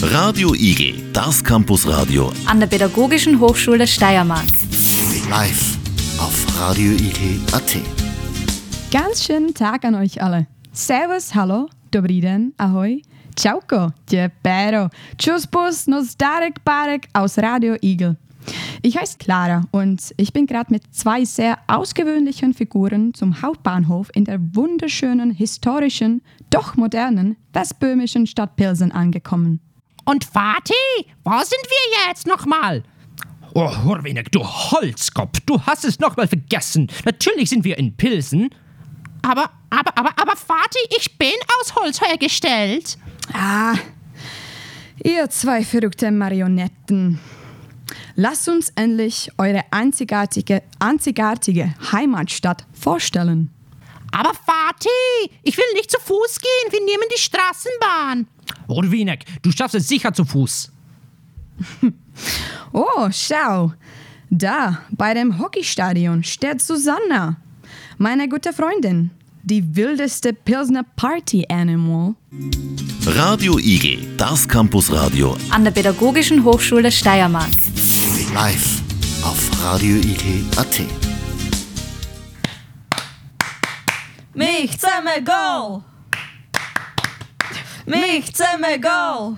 Radio Igel, das Campusradio an der Pädagogischen Hochschule Steiermark. live auf radioigel.at. Ganz schönen Tag an euch alle. Servus, hallo, dobrý den, ahoj, čauko, pero, tschüssbus, nostarek barek aus Radio Igel. Ich heiße Clara und ich bin gerade mit zwei sehr ausgewöhnlichen Figuren zum Hauptbahnhof in der wunderschönen, historischen, doch modernen westböhmischen Stadt Pilsen angekommen. Und Vati, wo sind wir jetzt nochmal? Oh, Hurwinek, du Holzkopf, du hast es nochmal vergessen. Natürlich sind wir in Pilsen. Aber, aber, aber, aber, Vati, ich bin aus Holz hergestellt. Ah, ihr zwei verrückte Marionetten. Lasst uns endlich eure einzigartige, einzigartige Heimatstadt vorstellen. Aber Vati, ich will nicht zu Fuß gehen, wir nehmen die Straßenbahn. Hurwinek, du schaffst es sicher zu Fuß. Oh, schau. Da, bei dem Hockeystadion, steht Susanna. Meine gute Freundin. Die wildeste Pilsner Party Animal. Radio Igel, das Campusradio An der Pädagogischen Hochschule Steiermark. Live auf radioigel.at. Mich zusammen Goal! Mich zusammen Goal!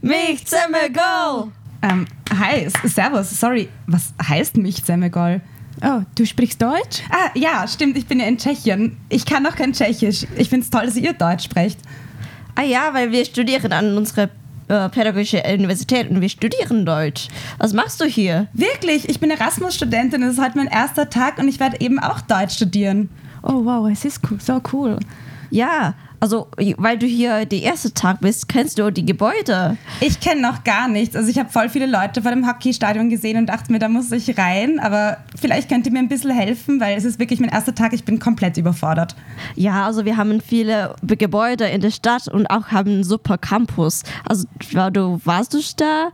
Mich zusammen Goal! Ähm, hi, servus, sorry, was heißt mich Semegol? Oh, du sprichst Deutsch? Ah, ja, stimmt, ich bin ja in Tschechien. Ich kann noch kein Tschechisch. Ich finde es toll, dass ihr Deutsch sprecht. Ah ja, weil wir studieren an unserer äh, pädagogischen Universität und wir studieren Deutsch. Was machst du hier? Wirklich, ich bin Erasmus-Studentin, es ist heute mein erster Tag und ich werde eben auch Deutsch studieren. Oh, wow, es ist cool, so cool. Ja, also weil du hier der erste Tag bist, kennst du die Gebäude. Ich kenne noch gar nichts. Also ich habe voll viele Leute vor dem Hockeystadion gesehen und dachte mir, da muss ich rein. Aber vielleicht könnt ihr mir ein bisschen helfen, weil es ist wirklich mein erster Tag. Ich bin komplett überfordert. Ja, also wir haben viele Gebäude in der Stadt und auch haben einen super Campus. Also du warst du da?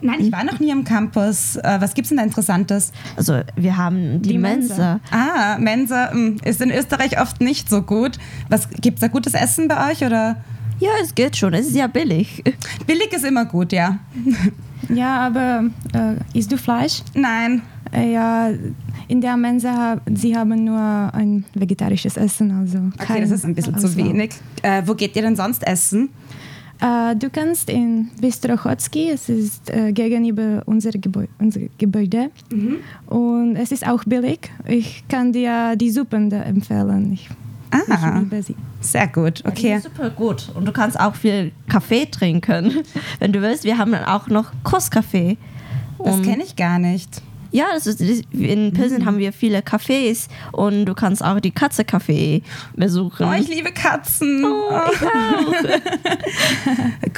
Nein, ich war noch nie am Campus. Äh, was gibt's denn da Interessantes? Also wir haben die, Die Mensa. Mensa. Ah, Mensa hm, ist in Österreich oft nicht so gut. Was gibt's da gutes Essen bei euch oder? Ja, es geht schon. Es ist ja billig. Billig ist immer gut, ja. Ja, aber äh, isst du Fleisch? Nein. Äh, ja, in der Mensa, sie haben nur ein vegetarisches Essen, also Okay, das ist ein bisschen zu Auswahl. wenig. Äh, wo geht ihr denn sonst essen? Äh, du kannst in Bistro Chotzki, es ist äh, gegenüber unser, Gebäu unser Gebäude und es ist auch billig. Ich kann dir die Suppen da empfehlen. Ich, Ah, ich liebe sie. sehr gut. Okay. ist super gut. Und du kannst auch viel Kaffee trinken. Wenn du willst, wir haben dann auch noch Kosskaffee. Das kenne ich gar nicht. Ja, das- in Pilsen haben wir viele Cafés und du kannst auch die Katze-Café besuchen. Oh, ich liebe Katzen. Oh,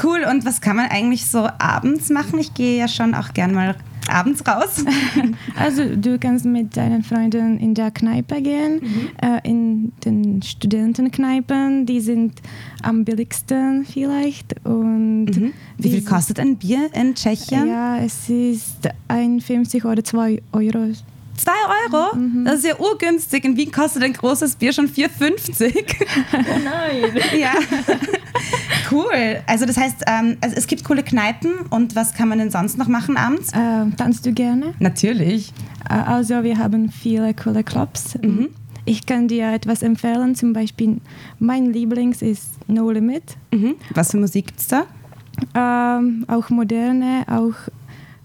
cool. Und was kann man eigentlich so abends machen? Ich gehe ja schon auch gern mal abends raus. Also du kannst mit deinen Freunden in der Kneipe gehen, äh, in den Studentenkneipen, die sind am billigsten vielleicht. Und Wie viel kostet ein Bier in Tschechien? Ja, es ist 1,50 oder 2 Euro. Zwei Euro? Das ist ja urgünstig. In Wien kostet ein großes Bier schon 4,50. oh nein. ja. cool. Also das heißt, ähm, also es gibt coole Kneipen. Und was kann man denn sonst noch machen abends? Äh, tanzt du gerne? Natürlich. Äh, also wir haben viele coole Clubs. Ich kann dir etwas empfehlen, zum Beispiel mein Lieblings ist No Limit. Mhm. Was für Musik gibt's da? Ähm, auch moderne, auch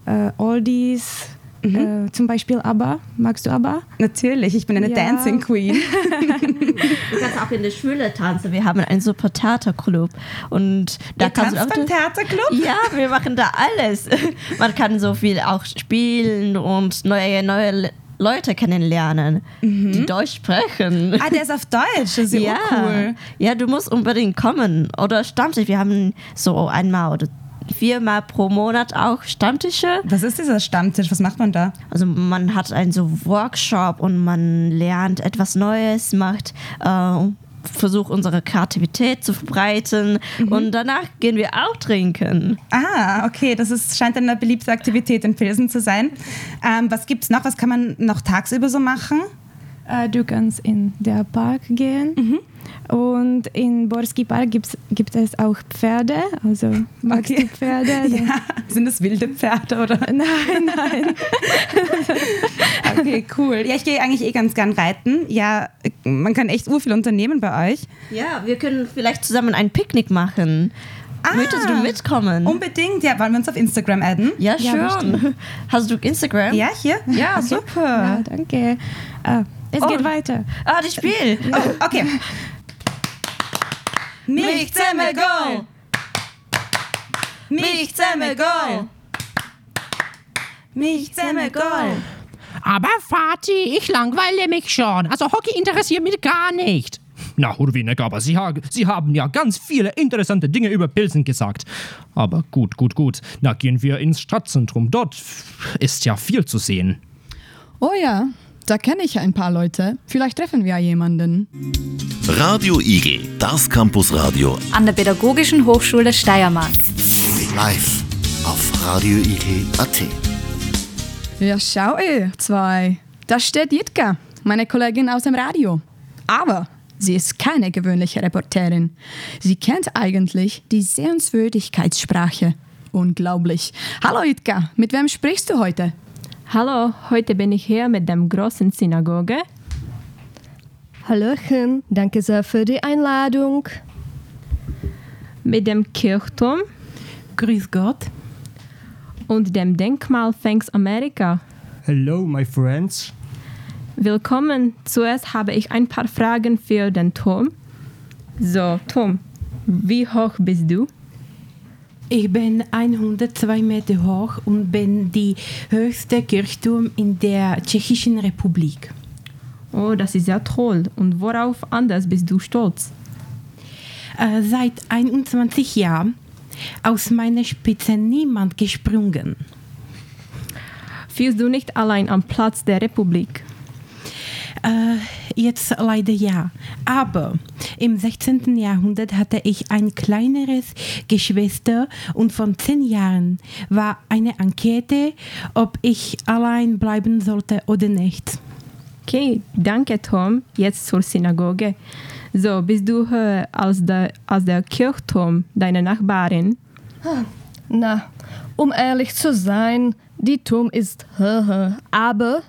äh, Oldies, äh, zum Beispiel ABBA. Magst du ABBA? Natürlich, ich bin eine Ja. Dancing Queen. Du kannst auch in der Schule tanzen. Wir haben einen super Theaterclub. Und da Ihr kannst tanzt du beim Theaterclub? Ja, wir machen da alles. Man kann so viel auch spielen und neue, neue Le- Leute kennenlernen, die Deutsch sprechen. Ah, der ist auf Deutsch. Das ist ja, cool. ja, du musst unbedingt kommen. Oder Stammtisch. Wir haben so einmal oder viermal pro Monat auch Stammtische. Was ist dieser Stammtisch? Was macht man da? Also man hat einen so Workshop und man lernt etwas Neues, macht äh, versucht unsere Kreativität zu verbreiten und danach gehen wir auch trinken. Ah, okay, das ist, scheint eine beliebte Aktivität in Pilsen zu sein. Ähm, was gibt's noch? Was kann man noch tagsüber so machen? Äh, du kannst in der Park gehen. Und in Borski Park gibt's, gibt es auch Pferde. Also magst Okay. du Pferde? Ja. Sind das wilde Pferde oder? Nein, nein. Okay, cool. Ja, ich gehe eigentlich eh ganz gern reiten. Ja, man kann echt ur viel unternehmen bei euch. Ja, wir können vielleicht zusammen ein Picknick machen. Möchtest du mitkommen? Unbedingt. Ja, wollen wir uns auf Instagram adden? ja, Ja, schön. Hast du Instagram? Ja, hier? Ja, Ja, super. danke. Ah, es Oh. geht weiter. Ah, das Spiel. Oh, okay. Mich zusammen go! Mich zusammen go! Mich zusammen go! Aber Vati, ich langweile mich schon. Also Hockey interessiert mich gar nicht. Na, Hurwinek, aber Sie, ha Sie haben ja ganz viele interessante Dinge über Pilsen gesagt. Aber gut, gut, gut. Na, gehen wir ins Stadtzentrum. Dort ist ja viel zu sehen. Oh ja, da kenne ich ein paar Leute. Vielleicht treffen wir jemanden. Radio Igel, das Campusradio An der Pädagogischen Hochschule Steiermark. live auf Radio Igel.at. Ja, schau ihr zwei. Da steht Jitka, meine Kollegin aus dem Radio. Aber sie ist keine gewöhnliche Reporterin. Sie kennt eigentlich die Sehenswürdigkeitssprache. Unglaublich. Hallo Jitka, mit wem sprichst du heute? Hallo, heute bin ich hier mit dem großen Synagoge. Hallöchen, danke sehr für die Einladung. mit dem Kirchturm Grüß Gott. und dem Denkmal Thanks America. Hello, my friends. Willkommen. Zuerst habe ich ein paar Fragen für den Tom. So, Tom, wie hoch bist du? Ich bin 102 Meter hoch und bin die höchste Kirchturm in der Tschechischen Republik. Oh, das ist ja toll. Und worauf anders bist du stolz? Äh, seit 21 Jahren aus meiner Spitze niemand gesprungen. Fühlst du nicht allein am Platz der Republik? Äh, jetzt leider ja. Aber im 16. Jahrhundert hatte ich ein kleineres Geschwister und von 10 Jahren war eine Enquete, ob ich allein bleiben sollte oder nicht. Okay, danke Tom. Jetzt zur Synagoge. So, bist du höher als der, als der Kirchturm, deine Nachbarin? Na, um ehrlich zu sein, die Turm ist höher, aber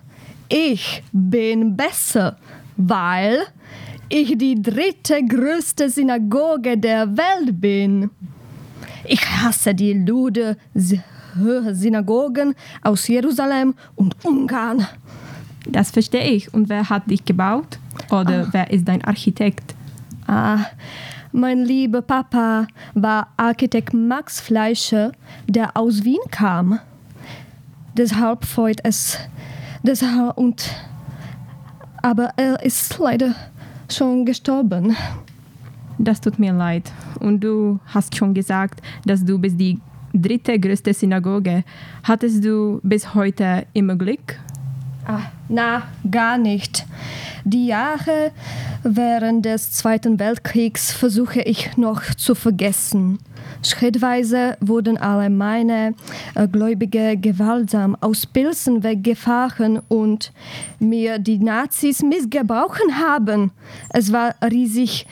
ich bin besser, weil ich die dritte größte Synagoge der Welt bin. Ich hasse die lude Synagogen aus Jerusalem und Ungarn. Das verstehe ich. Und wer hat dich gebaut? Oder wer ist dein Architekt? Ah, mein lieber Papa war Architekt Max Fleischer, der aus Wien kam. Deshalb freut es. Deshalb und aber er ist leider schon gestorben. Das tut mir leid. Und du hast schon gesagt, dass du bist die dritte größte Synagoge. Hattest du bis heute immer Glück? Ah, na, gar nicht. Die Jahre während des Zweiten Weltkriegs versuche ich noch zu vergessen. Schrittweise wurden alle meine äh, Gläubige gewaltsam aus Pilsen weggefahren und mir die Nazis missgebrauchen haben. Es war riesig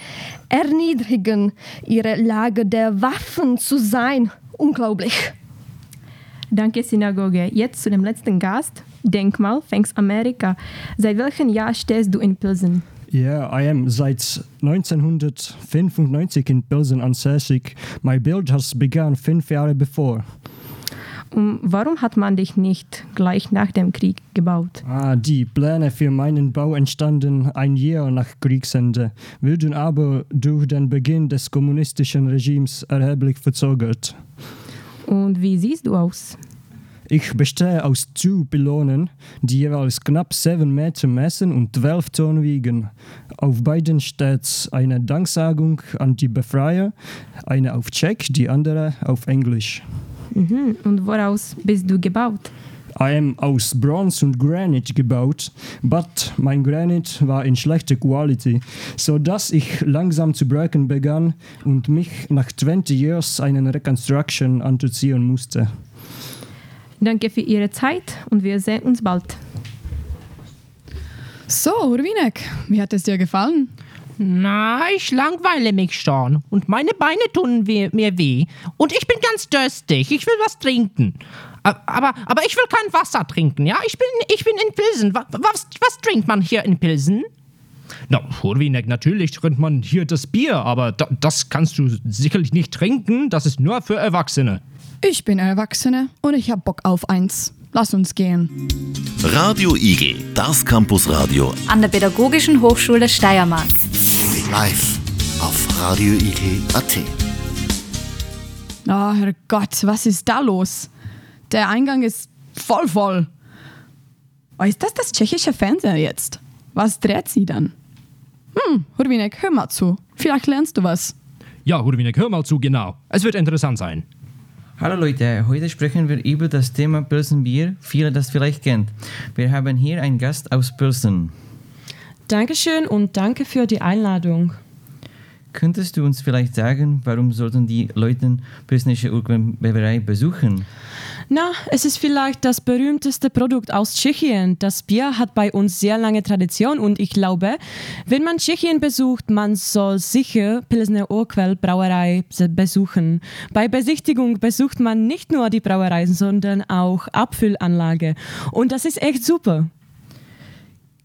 erniedrigend, ihre Lage der Waffen zu sein. Unglaublich. Danke, Synagoge. Jetzt zu dem letzten Gast. Denkmal, Thanks America. Seit welchem Jahr stehst du in Pilsen? Yeah, I am seit 1995 in Pilsen ansässig. My build has begun fünf Jahre bevor. Und warum hat man dich nicht gleich nach dem Krieg gebaut? Ah, die Pläne für meinen Bau entstanden ein Jahr nach Kriegsende, wurden aber durch den Beginn des kommunistischen Regimes erheblich verzögert. Und wie siehst du aus? Ich bestehe aus zwei Pylonen, die jeweils knapp 7 Meter messen und 12 Tonnen wiegen. Auf beiden steht eine Danksagung an die Befreier, eine auf Tschech, die andere auf Englisch. Mhm. Und woraus bist du gebaut? I am aus Bronze und Granit gebaut, but mein Granit war in schlechter Quality, so dass ich langsam zu brechen begann und mich nach 20 years einen Reconstruction anzuziehen musste. Danke für Ihre Zeit und wir sehen uns bald. So, Urwinek, wie hat es dir gefallen? Na, ich langweile mich schon. Und meine Beine tun mir weh. Und ich bin ganz durstig. Ich will was trinken. Aber, aber ich will kein Wasser trinken, ja? Ich bin, ich bin in Pilsen. Was, was, was trinkt man hier in Pilsen? Na, Hurwinek, natürlich trinkt man hier das Bier, aber da, das kannst du sicherlich nicht trinken. Das ist nur für Erwachsene. Ich bin Erwachsene und ich hab Bock auf eins. Lass uns gehen. Radio Igel, das Campusradio An der Pädagogischen Hochschule Steiermark. live auf radioigel.at. Oh, Herrgott, was ist da los? Der Eingang ist voll voll. Oh, ist das das tschechische Fernseher jetzt? Was dreht sie dann? Hm, Hurwinek, hör mal zu. Vielleicht lernst du was. Ja, Hurwinek, hör mal zu, genau. Es wird interessant sein. Hallo Leute, heute sprechen wir über das Thema Pilsenbier, viele das vielleicht kennt. Wir haben hier einen Gast aus Pilsen. Dankeschön und danke für die Einladung. Könntest du uns vielleicht sagen, warum sollten die Leute Pilsnische Urquell-Brauerei besuchen? Na, es ist vielleicht das berühmteste Produkt aus Tschechien. Das Bier hat bei uns sehr lange Tradition und ich glaube, wenn man Tschechien besucht, man soll sicher Pilsner Urquell Brauerei besuchen. Bei Besichtigung besucht man nicht nur die Brauerei, sondern auch Abfüllanlage. Und das ist echt super.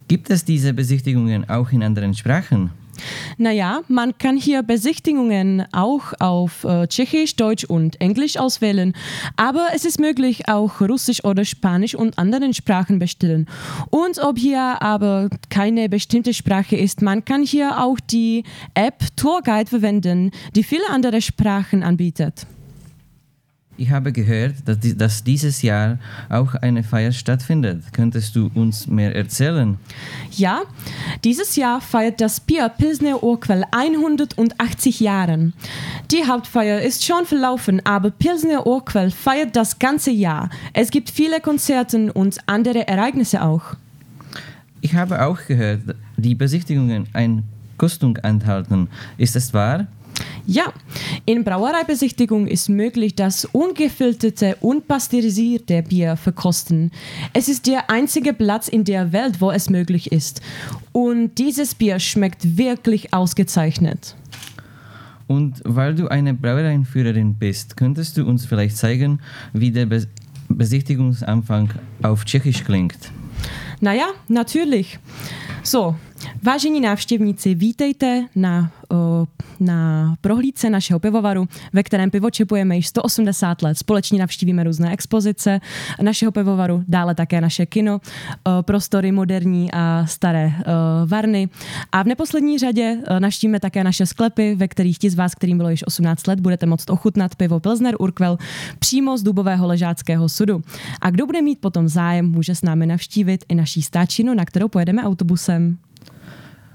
Gibt es diese Besichtigungen auch in anderen Sprachen? Naja, man kann hier Besichtigungen auch auf äh, Tschechisch, Deutsch und Englisch auswählen, aber es ist möglich, auch Russisch oder Spanisch und anderen Sprachen bestellen. Und ob hier aber keine bestimmte Sprache ist, man kann hier auch die App Tourguide verwenden, die viele andere Sprachen anbietet. Ich habe gehört, dass, di- dass dieses Jahr auch eine Feier stattfindet. Könntest du uns mehr erzählen? Ja, dieses Jahr feiert das Bier Pilsner Urquell 180 Jahren. Die Hauptfeier ist schon verlaufen, aber Pilsner Urquell feiert das ganze Jahr. Es gibt viele Konzerte und andere Ereignisse auch. Ich habe auch gehört, die Besichtigungen ein Kostung enthalten. Ist es wahr? Ja, in Brauereibesichtigung ist möglich, das ungefilterte, unpasteurisierte Bier verkosten. Es ist der einzige Platz in der Welt, wo es möglich ist. Und dieses Bier schmeckt wirklich ausgezeichnet. Und weil du eine Brauereiführerin bist, könntest du uns vielleicht zeigen, wie der Be Besichtigungsanfang auf Tschechisch klingt? Naja, natürlich. So, vážení návštěvníci, vítejte na, na prohlídce našeho pivovaru, ve kterém pivo čepujeme již 180 let. Společně navštívíme různé expozice našeho pivovaru, dále také naše kino, prostory moderní a staré varny. A v neposlední řadě navštívíme také naše sklepy, ve kterých ti z vás, kterým bylo již 18 let, budete moct ochutnat pivo Pilsner Urquell přímo z dubového ležáckého sudu. A kdo bude mít potom zájem, může s námi navštívit i naší stáčinu, na kterou pojedeme autobusem.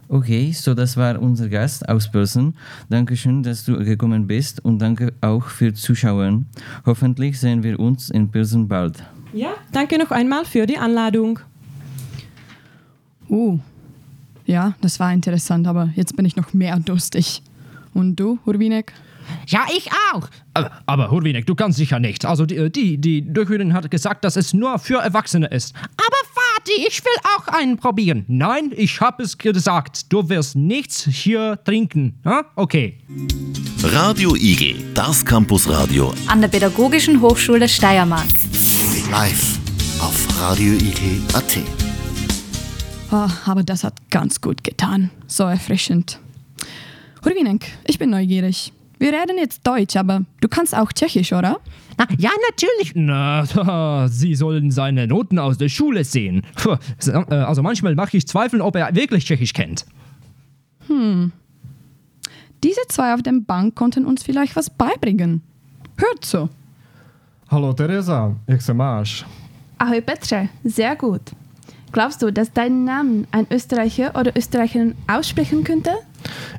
Okay, so das war unser Gast aus Börsen. Dankeschön, dass du gekommen bist und danke auch für Zuschauen. Hoffentlich sehen wir uns in Pilsen bald. Ja, danke noch einmal für die Anladung. Uh, ja, das war interessant, aber jetzt bin ich noch mehr durstig. Und du, Hurwinek? Ja, ich auch. Aber, aber Hurwinek, du kannst sicher nicht. Also die, die, die Durchführerin hat gesagt, dass es nur für Erwachsene ist. Aber Vati, ich will auch einen probieren. Nein, ich habe es gesagt. Du wirst nichts hier trinken. Ja? Okay. Radio Igel, das Campusradio An der Pädagogischen Hochschule Steiermark. live auf radioigel.at. Oh, aber das hat ganz gut getan. So erfrischend. Hurwinek, ich bin neugierig. Wir reden jetzt Deutsch, aber du kannst auch Tschechisch, oder? Na, ja, natürlich. Na, Sie sollen seine Noten aus der Schule sehen. Äh, Also manchmal mache ich Zweifeln, ob er wirklich Tschechisch kennt. Hm. Diese zwei auf dem Bank konnten uns vielleicht was beibringen. Hört zu. Hallo Teresa, jak se máš? Ahoi Petre, sehr gut. Glaubst du, dass deinen Namen ein Österreicher oder Österreicherin aussprechen könnte?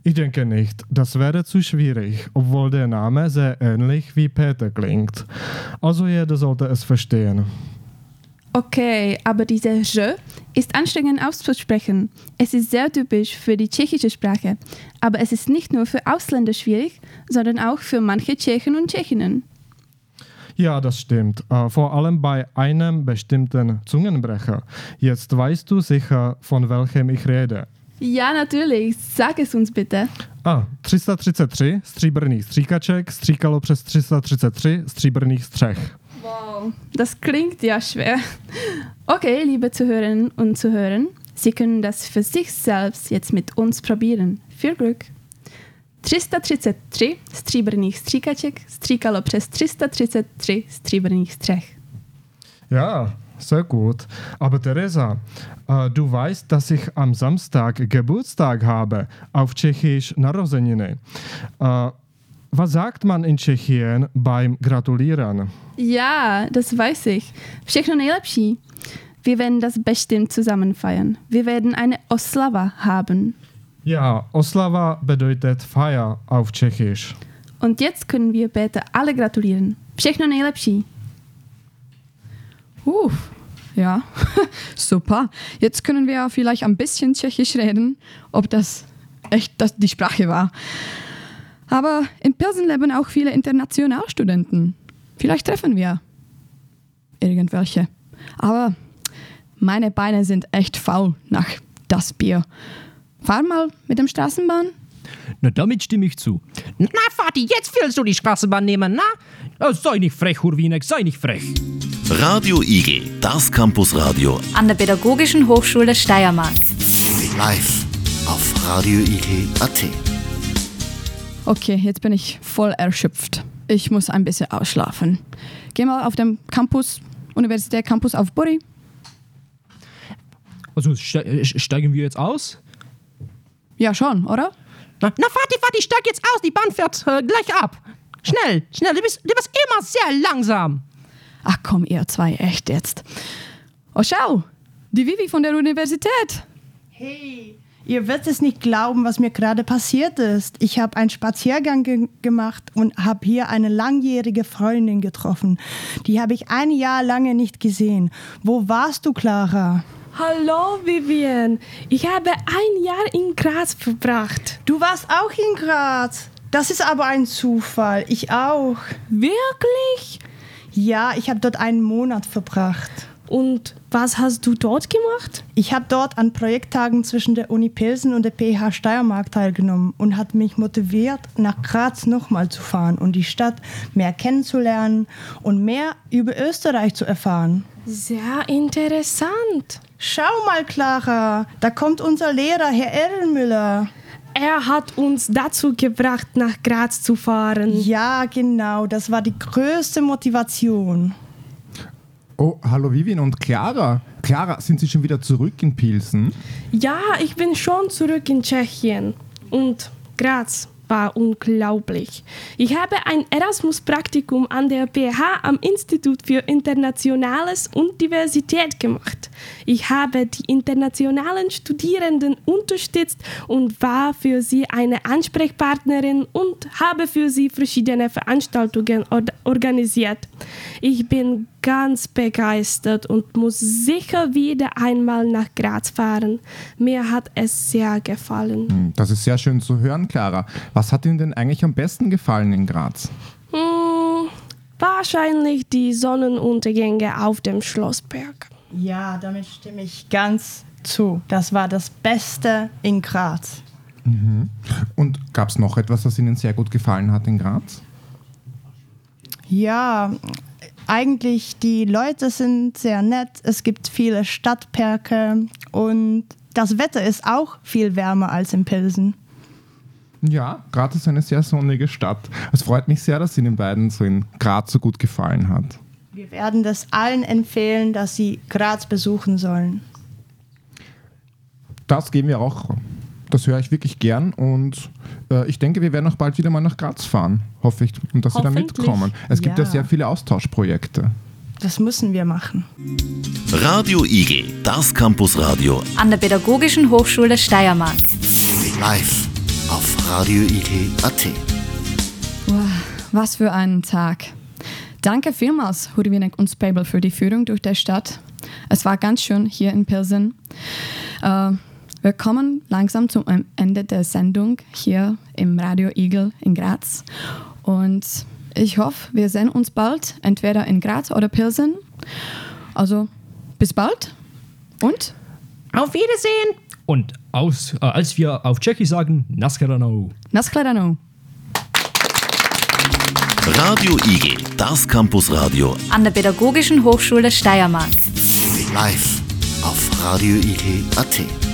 Ich denke nicht, das wäre zu schwierig, obwohl der Name sehr ähnlich wie Peter klingt. Also jeder sollte es verstehen. Okay, aber diese J ist anstrengend auszusprechen. Es ist sehr typisch für die tschechische Sprache. Aber es ist nicht nur für Ausländer schwierig, sondern auch für manche Tschechen und Tschechinnen. Ja, das stimmt. Äh, vor allem bei einem bestimmten Zungenbrecher. Jetzt weißt du sicher, von welchem ich rede. Ja, natürlich. Sag es uns bitte. A. 333 stříbrných stříkaček stříkalo přes 333 stříbrných střech. Wow, das klingt ja schwer. Okay, liebe Zuhörerinnen und Zuhörer, Sie können das für sich selbst jetzt mit uns probieren. Viel Glück! 333 stříbrných stříkaček stříkalo přes 333 stříbrných střech. Ja, sehr gut. Aber Teresa, äh, du weißt, dass ich am Samstag Geburtstag habe, auf Tschechisch Narozeniny. Äh, was sagt man in Tschechien beim Gratulieren? Ja, das weiß ich. Všechno nejlepší. Wir werden das bestimmt zusammen feiern. Wir werden eine Oslava haben. Ja, Oslava bedeutet Feier auf Tschechisch. Und jetzt können wir Peter alle gratulieren. Všechno nejlepší. Uh, ja, super. Jetzt können wir vielleicht ein bisschen Tschechisch reden, ob das echt das die Sprache war. Aber in Pilsen leben auch viele Internationalstudenten. Vielleicht treffen wir irgendwelche. Aber meine Beine sind echt faul nach das Bier. Fahr mal mit dem Straßenbahn. Na, damit stimme ich zu. Na, Vati, jetzt willst du die Straßenbahn nehmen, na? Oh, sei nicht frech, Hurwinek, sei nicht frech. Radio Igel, das Campusradio. An der Pädagogischen Hochschule Steiermark. Live auf radioigel.at. Okay, jetzt bin ich voll erschöpft. Ich muss ein bisschen ausschlafen. Geh mal auf dem Campus, Universität Campus auf Buri. Also ste steigen wir jetzt aus? Ja, schon, oder? Na, na Vati, Vati, steig jetzt aus, die Bahn fährt äh, gleich ab. Schnell, schnell, du bist, du bist immer sehr langsam. Ach komm, ihr zwei, echt jetzt. Oh, schau, die Vivi von der Universität. Hey, ihr werdet es nicht glauben, was mir gerade passiert ist. Ich habe einen Spaziergang ge gemacht und habe hier eine langjährige Freundin getroffen. Die habe ich ein Jahr lange nicht gesehen. Wo warst du, Clara? Hallo Vivian, ich habe ein Jahr in Graz verbracht. Du warst auch in Graz. Das ist aber ein Zufall. Ich auch. Wirklich? Ja, ich habe dort einen Monat verbracht. Und was hast du dort gemacht? Ich habe dort an Projekttagen zwischen der Uni Pilsen und der PH Steiermark teilgenommen und hat mich motiviert, nach Graz nochmal zu fahren und die Stadt mehr kennenzulernen und mehr über Österreich zu erfahren. Sehr interessant. Schau mal, Clara, da kommt unser Lehrer, Herr Erlenmüller. Er hat uns dazu gebracht, nach Graz zu fahren. Ja, genau, das war die größte Motivation. Oh, hallo Vivian und Clara. Clara, sind Sie schon wieder zurück in Pilsen? Ja, ich bin schon zurück in Tschechien. Und Graz war unglaublich. Ich habe ein Erasmus-Praktikum an der PH am Institut für Internationales und Diversität gemacht. Ich habe die internationalen Studierenden unterstützt und war für sie eine Ansprechpartnerin und habe für sie verschiedene Veranstaltungen or organisiert. Ich bin ganz begeistert und muss sicher wieder einmal nach Graz fahren. Mir hat es sehr gefallen. Hm, Das ist sehr schön zu hören, Clara. Was hat Ihnen denn eigentlich am besten gefallen in Graz? Hm, wahrscheinlich die Sonnenuntergänge auf dem Schlossberg. Ja, damit stimme ich ganz zu. Das war das Beste in Graz. Mhm. Und gab es noch etwas, das Ihnen sehr gut gefallen hat in Graz? Ja, eigentlich die Leute sind sehr nett. Es gibt viele Stadtparke und das Wetter ist auch viel wärmer als in Pilsen. Ja, Graz ist eine sehr sonnige Stadt. Es freut mich sehr, dass Ihnen beiden so in Graz so gut gefallen hat. Wir werden das allen empfehlen, dass sie Graz besuchen sollen. Das geben wir auch. Das höre ich wirklich gern und äh, ich denke, wir werden auch bald wieder mal nach Graz fahren. Hoffe ich, und dass Sie da mitkommen. Es gibt ja. Ja. sehr viele Austauschprojekte. Das müssen wir machen. Radio Igel, das Campusradio. An der Pädagogischen Hochschule Steiermark. Live auf radioigel.at. Wow, was für ein Tag. Danke vielmals, Hurwinek und Spabel, für die Führung durch die Stadt. Es war ganz schön hier in Pilsen. Äh, wir kommen langsam zum Ende der Sendung hier im Radio Igel in Graz. Und Ich hoffe, wir sehen uns bald, entweder in Graz oder Pilsen. Also, bis bald und auf Wiedersehen. Und aus, äh, als wir auf Tschechisch sagen, Naschledanou. Naschledanou. Radio Igel, das Campusradio. An der Pädagogischen Hochschule Steiermark. Live auf radioigel.at.